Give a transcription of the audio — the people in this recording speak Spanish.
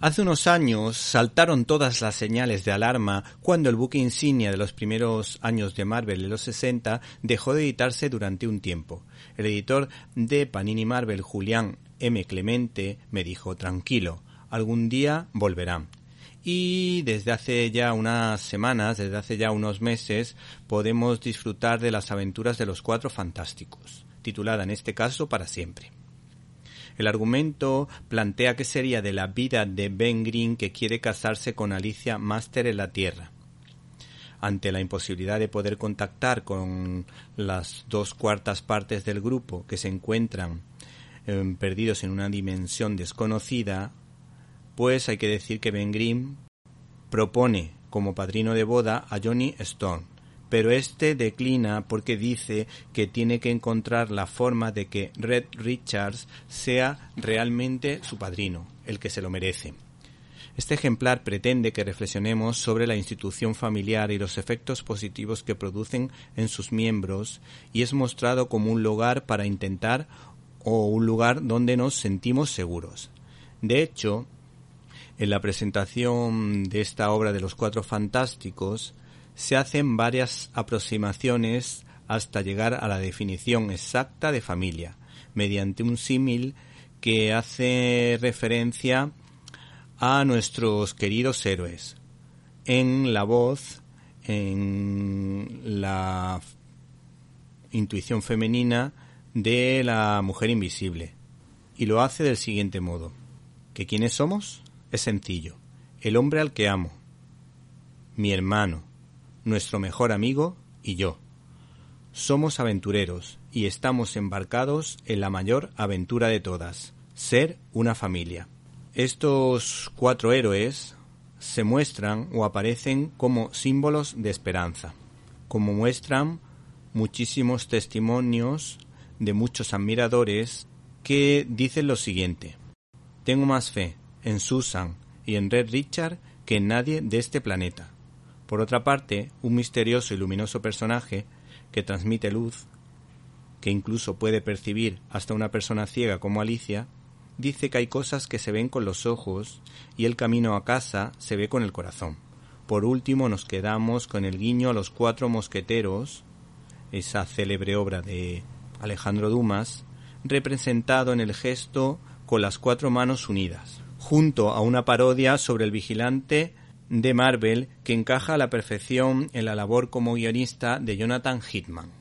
Hace unos años saltaron todas las señales de alarma cuando el buque insignia de los primeros años de Marvel en los 60 dejó de editarse durante un tiempo. El editor de Panini Marvel, Julián M. Clemente, me dijo, tranquilo, algún día volverán. Y desde hace ya unas semanas, desde hace ya unos meses, podemos disfrutar de las aventuras de los Cuatro Fantásticos, titulada en este caso para siempre. El argumento plantea que sería de la vida de Ben Green que quiere casarse con Alicia Master en la Tierra. Ante la imposibilidad de poder contactar con las dos cuartas partes del grupo que se encuentran em, perdidos en una dimensión desconocida, pues hay que decir que Ben Green propone como padrino de boda a Johnny Stone, pero este declina porque dice que tiene que encontrar la forma de que Red Richards sea realmente su padrino, el que se lo merece. Este ejemplar pretende que reflexionemos sobre la institución familiar y los efectos positivos que producen en sus miembros y es mostrado como un lugar para intentar o un lugar donde nos sentimos seguros. De hecho, en la presentación de esta obra de los Cuatro Fantásticos, se hacen varias aproximaciones hasta llegar a la definición exacta de familia, mediante un símil que hace referencia a nuestros queridos héroes, en la voz, en la intuición femenina de la mujer invisible. Y lo hace del siguiente modo. ¿Que quiénes somos? Es sencillo. El hombre al que amo. Mi hermano, nuestro mejor amigo y yo. Somos aventureros y estamos embarcados en la mayor aventura de todas, ser una familia. Estos cuatro héroes se muestran o aparecen como símbolos de esperanza, como muestran muchísimos testimonios de muchos admiradores que dicen lo siguiente. Tengo más fe en Susan y en Red Richard que en nadie de este planeta. Por otra parte, un misterioso y luminoso personaje que transmite luz, que incluso puede percibir hasta una persona ciega como Alicia, dice que hay cosas que se ven con los ojos y el camino a casa se ve con el corazón. Por último nos quedamos con el guiño a los cuatro mosqueteros, esa célebre obra de Alejandro Dumas, representado en el gesto con las cuatro manos unidas, junto a una parodia sobre el vigilante de Marvel que encaja a la perfección en la labor como guionista de Jonathan Hitman.